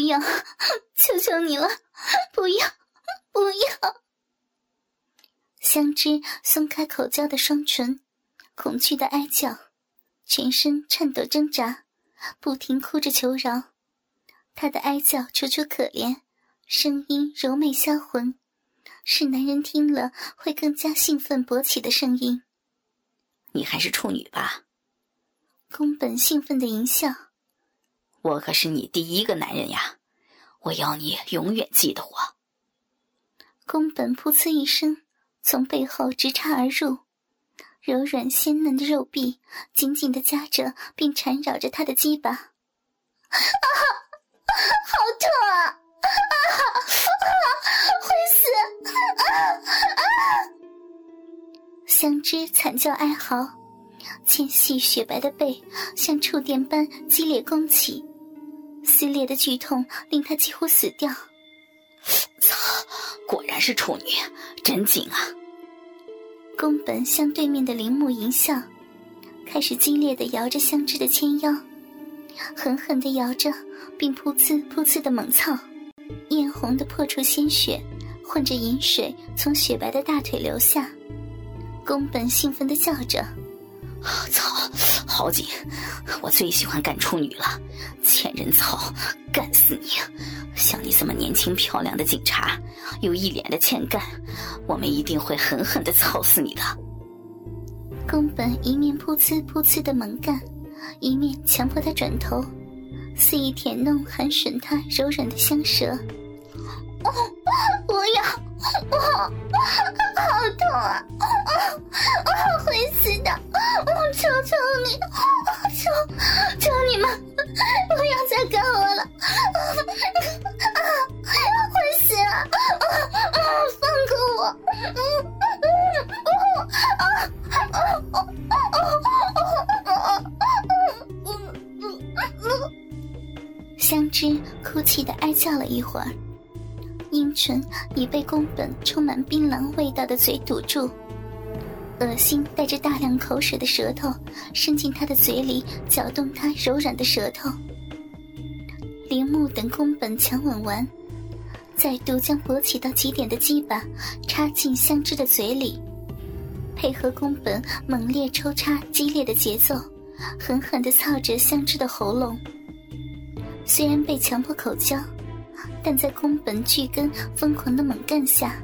不要，求求你了，不要，不要！香枝松开口交的双唇，恐惧的哀叫，全身颤抖挣扎，不停哭着求饶。她的哀叫楚楚可怜，声音柔美销魂，是男人听了会更加兴奋勃起的声音。你还是处女吧？宫本兴奋的淫笑。我可是你第一个男人呀！我要你永远记得我。宫本噗呲一声，从背后直插而入，柔软鲜嫩的肉壁紧紧的夹着并缠绕着他的鸡巴。啊，好痛啊！啊啊，会死！啊啊！香枝惨叫哀嚎，纤细雪白的背像触电般激烈弓起。撕裂的剧痛令他几乎死掉。操！果然是处女，真紧啊！宫本向对面的铃木淫笑，开始激烈的摇着香枝的纤腰，狠狠的摇着，并噗呲噗呲的猛操，艳红的破处鲜血混着饮水从雪白的大腿流下。宫本兴奋的叫着。操，好紧！我最喜欢干处女了，欠人操，干死你！像你这么年轻漂亮的警察，又一脸的欠干，我们一定会狠狠的操死你的。宫本一面噗呲噗呲的猛干，一面强迫他转头，肆意舔弄含吮他柔软的香舌。求你，求求你们，不要再干我了！啊，会死了！啊啊，放过我！嗯嗯啊啊啊啊啊香枝哭泣的哀叫了一会儿。阴唇已被宫本充满槟榔味道的嘴堵住，恶心带着大量口水的舌头伸进他的嘴里，搅动他柔软的舌头。铃木等宫本强吻完，再度将勃起到极点的鸡巴插进香知的嘴里，配合宫本猛烈抽插激烈的节奏，狠狠地操着香知的喉咙。虽然被强迫口交。但在宫本巨根疯狂的猛干下，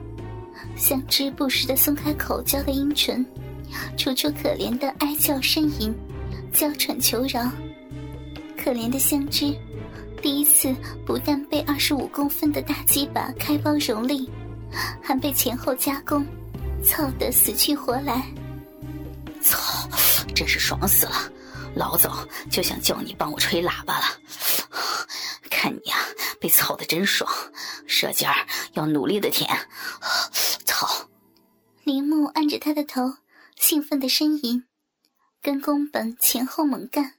香枝不时的松开口交的阴唇，楚楚可怜的哀叫呻吟，娇喘求饶。可怜的香枝，第一次不但被二十五公分的大鸡巴开包蹂躏，还被前后夹攻，操得死去活来。操，真是爽死了！老早就想叫你帮我吹喇叭了，看你呀！被操的真爽，舌尖儿要努力的舔。操！铃木按着他的头，兴奋的呻吟，跟宫本前后猛干，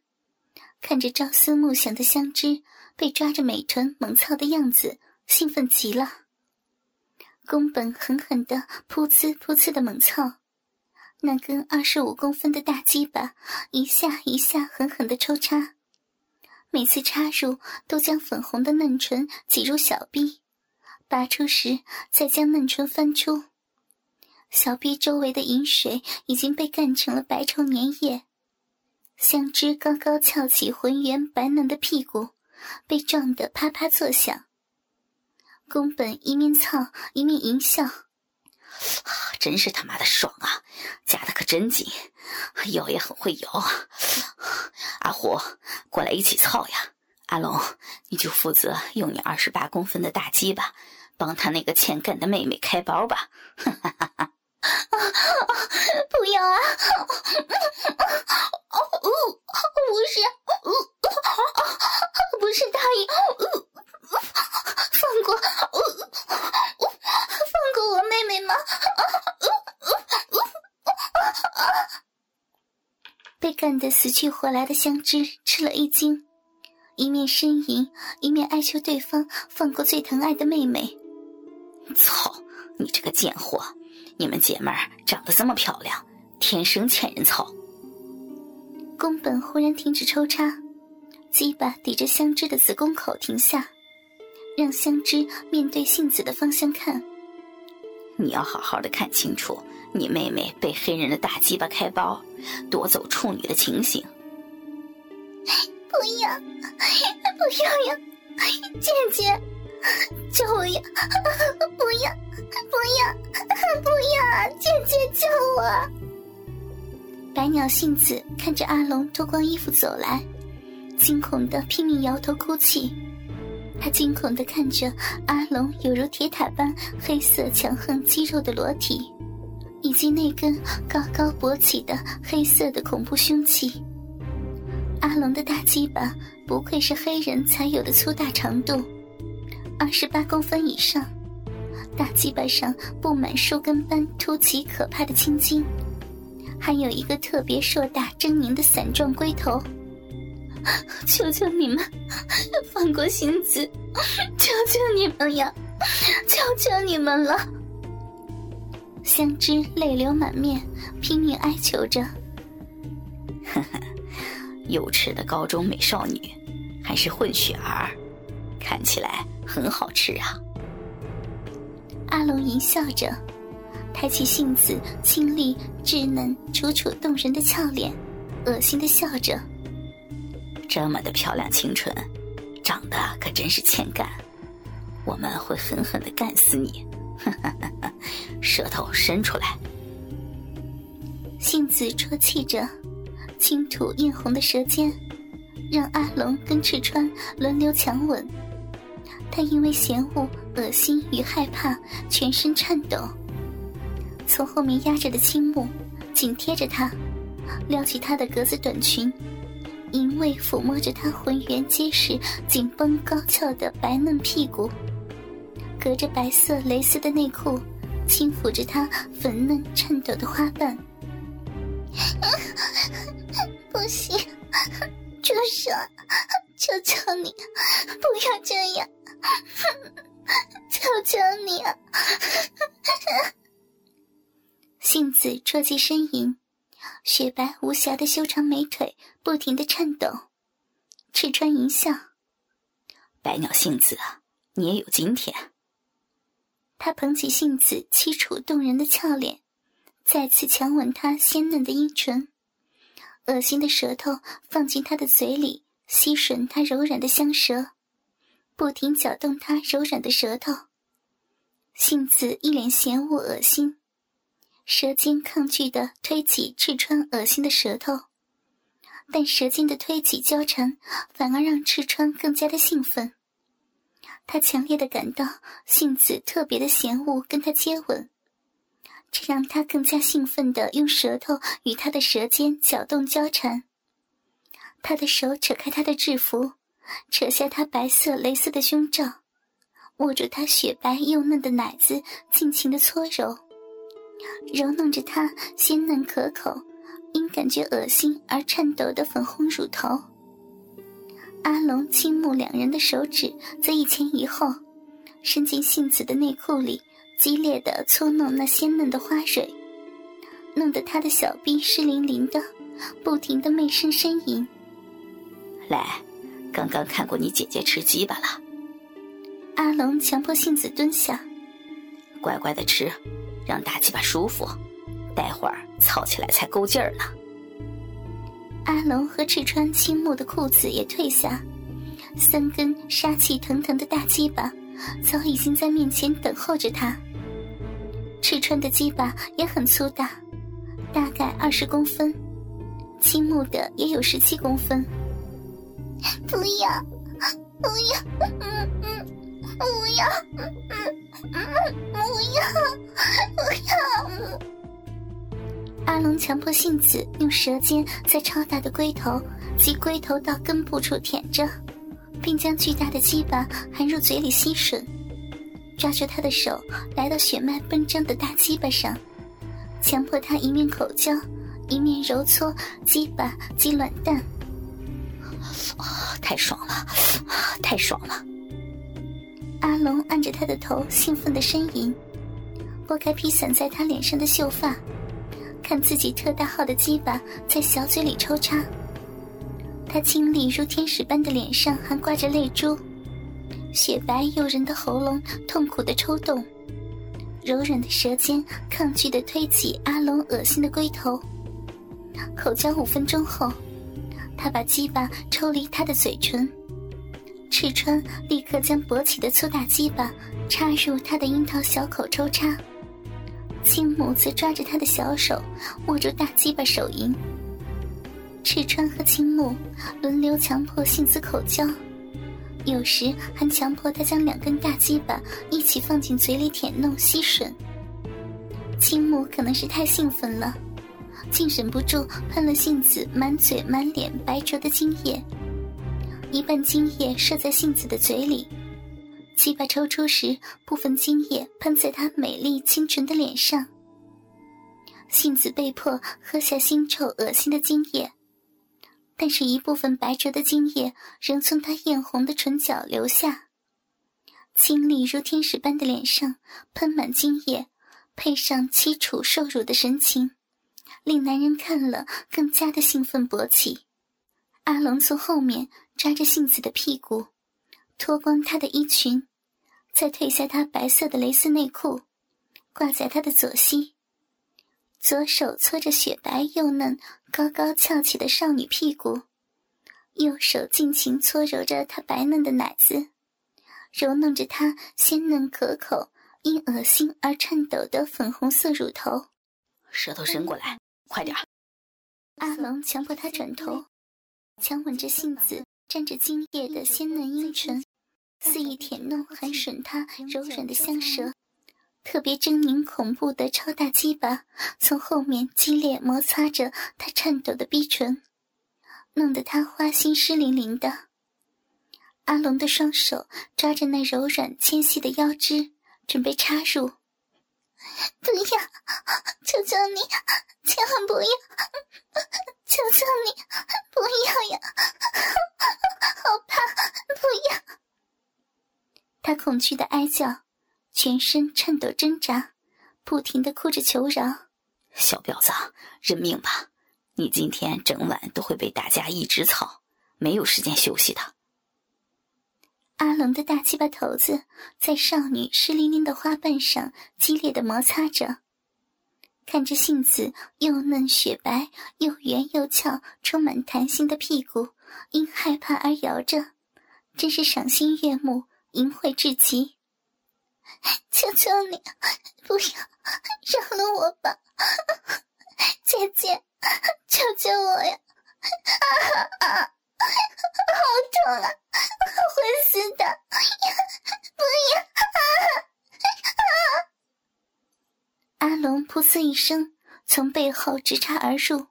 看着朝思暮想的香枝被抓着美臀猛操的样子，兴奋极了。宫本狠狠的噗呲噗呲的猛操，那根二十五公分的大鸡巴一下一下狠狠的抽插。每次插入，都将粉红的嫩唇挤入小臂，拔出时再将嫩唇翻出。小臂周围的饮水已经被干成了白稠粘液，像只高高翘起浑圆白嫩的屁股，被撞得啪啪作响。宫本一面操一面淫笑。真是他妈的爽啊！夹的可真紧，咬也很会咬！阿虎，过来一起操呀！阿龙，你就负责用你二十八公分的大鸡巴，帮他那个欠干的妹妹开包吧！哈哈哈哈！啊不要啊！哦，不是，不是答应，放过，放过我妹妹吗？被干得死去活来的香芝吃了一惊，一面呻吟，一面哀求对方放过最疼爱的妹妹。操，你这个贱货！你们姐妹儿长得这么漂亮，天生欠人操。宫本忽然停止抽插，鸡巴抵着香枝的子宫口停下，让香枝面对杏子的方向看。你要好好的看清楚，你妹妹被黑人的大鸡巴开包，夺走处女的情形。不要，不要呀，姐姐，救我呀！不要，不要，不要！姐姐救我！百鸟杏子看着阿龙脱光衣服走来，惊恐的拼命摇头哭泣。他惊恐的看着阿龙犹如铁塔般黑色强横肌肉的裸体，以及那根高高勃起的黑色的恐怖凶器。阿龙的大鸡巴不愧是黑人才有的粗大长度，二十八公分以上，大鸡巴上布满树根般凸起可怕的青筋，还有一个特别硕大狰狞的伞状龟头。求求你们，放过星子！求求你们呀！求求你们了！香枝泪流满面，拼命哀求着。呵呵，幼稚的高中美少女，还是混血儿，看起来很好吃啊！阿龙淫笑着，抬起杏子清丽稚嫩、楚楚动人的俏脸，恶心的笑着。这么的漂亮清纯，长得可真是欠干，我们会狠狠的干死你！舌头伸出来。杏子啜泣着，轻吐艳红的舌尖，让阿龙跟赤川轮流强吻。他因为嫌恶、恶心与害怕，全身颤抖。从后面压着的青木紧贴着他，撩起他的格子短裙。淫味抚摸着他浑圆结实、紧绷高翘的白嫩屁股，隔着白色蕾丝的内裤，轻抚着他粉嫩颤抖的花瓣。不行，住手！求求你，不要这样！求求你啊！杏子啜泣呻吟。雪白无瑕的修长美腿不停的颤抖，赤川一笑：“百鸟杏子，你也有今天。”他捧起杏子凄楚动人的俏脸，再次强吻她鲜嫩的阴唇，恶心的舌头放进她的嘴里，吸吮她柔软的香舌，不停搅动他柔软的舌头。杏子一脸嫌恶恶心。舌尖抗拒的推起赤川恶心的舌头，但舌尖的推挤交缠，反而让赤川更加的兴奋。他强烈的感到杏子特别的嫌恶跟他接吻，这让他更加兴奋的用舌头与他的舌尖搅动交缠。他的手扯开他的制服，扯下他白色蕾丝的胸罩，握住他雪白幼嫩的奶子，尽情的搓揉。揉弄着她鲜嫩可口、因感觉恶心而颤抖的粉红乳头，阿龙、青木两人的手指则一前一后，伸进杏子的内裤里，激烈的搓弄那鲜嫩的花蕊，弄得她的小臂湿淋淋的，不停的媚声呻吟。来，刚刚看过你姐姐吃鸡巴了。阿龙强迫杏子蹲下，乖乖的吃。让大鸡巴舒服，待会儿操起来才够劲儿呢。阿龙和赤川青木的裤子也退下，三根杀气腾腾的大鸡巴早已经在面前等候着他。赤川的鸡巴也很粗大，大概二十公分，青木的也有十七公分。不要，不要，嗯嗯，不要，嗯嗯，不要。不要阿龙强迫杏子用舌尖在超大的龟头及龟头到根部处舔着，并将巨大的鸡巴含入嘴里吸吮，抓住他的手来到血脉奔张的大鸡巴上，强迫他一面口交，一面揉搓鸡巴及卵蛋。太爽了，太爽了！阿龙按着他的头，兴奋的呻吟。拨开披散在他脸上的秀发，看自己特大号的鸡巴在小嘴里抽插。他清丽如天使般的脸上还挂着泪珠，雪白诱人的喉咙痛苦的抽动，柔软的舌尖抗拒的推起阿龙恶心的龟头。口交五分钟后，他把鸡巴抽离他的嘴唇，赤川立刻将勃起的粗大鸡巴插入他的樱桃小口抽插，青木则抓着他的小手握住大鸡巴手淫。赤川和青木轮流强迫杏子口交，有时还强迫他将两根大鸡巴一起放进嘴里舔弄吸吮。青木可能是太兴奋了。竟忍不住喷了杏子满嘴满脸白灼的精液，一半精液射在杏子的嘴里，鸡巴抽出时，部分精液喷在她美丽清纯的脸上。杏子被迫喝下腥臭恶心的精液，但是一部分白灼的精液仍从她艳红的唇角流下，清丽如天使般的脸上喷满精液，配上凄楚受辱的神情。令男人看了更加的兴奋勃起。阿龙从后面抓着杏子的屁股，脱光她的衣裙，再褪下她白色的蕾丝内裤，挂在她的左膝，左手搓着雪白又嫩、高高翘起的少女屁股，右手尽情搓揉着她白嫩的奶子，揉弄着她鲜嫩可口、因恶心而颤抖的粉红色乳头，舌头伸过来。快点！阿龙强迫他转头，强吻着杏子沾着精液的鲜嫩阴唇，肆意舔弄、含吮她柔软的香舌，特别狰狞恐怖的超大鸡巴从后面激烈摩擦着他颤抖的逼唇，弄得他花心湿淋淋的。阿龙的双手抓着那柔软纤细的腰肢，准备插入。不要！求求你，千万不要！求求你，不要呀！好怕！不要！他恐惧的哀叫，全身颤抖挣扎，不停的哭着求饶：“小婊子，认命吧！你今天整晚都会被大家一直操，没有时间休息的。”阿龙的大鸡巴头子在少女湿淋淋的花瓣上激烈的摩擦着，看着杏子又嫩雪白又圆又翘、充满弹性的屁股，因害怕而摇着，真是赏心悦目、淫秽至极。求求你，不要饶了我吧，姐姐，求求我呀！啊啊！好痛啊！会死的！不要！阿龙噗呲一声，从背后直插而入，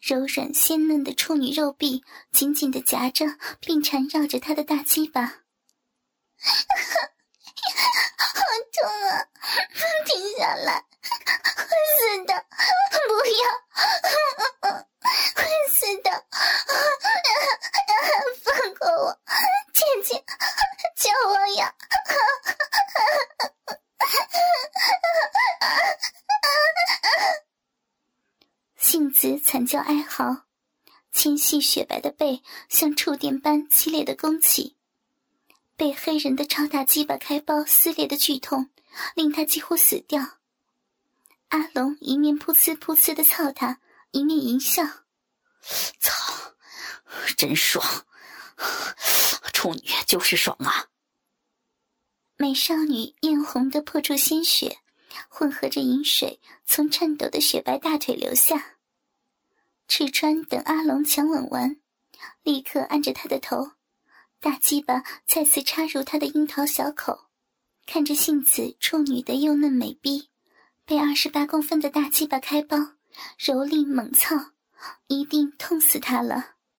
柔软鲜嫩的处女肉臂紧紧的夹着并缠绕着他的大鸡巴。好痛啊！停下来！会死的！不要！会死的！放过我，姐姐，救我呀！杏子惨叫哀嚎，纤细雪白的背像触电般激烈的弓起，被黑人的超大鸡巴开包撕裂的剧痛，令他几乎死掉。阿龙一面噗呲噗呲的操他，一面淫笑：“操，真爽！处女就是爽啊！”美少女艳红的破处鲜血，混合着饮水，从颤抖的雪白大腿流下。赤川等阿龙强吻完，立刻按着他的头，大鸡巴再次插入他的樱桃小口，看着杏子处女的幼嫩美臂。被二十八公分的大鸡巴开包，蹂躏猛操，一定痛死他了。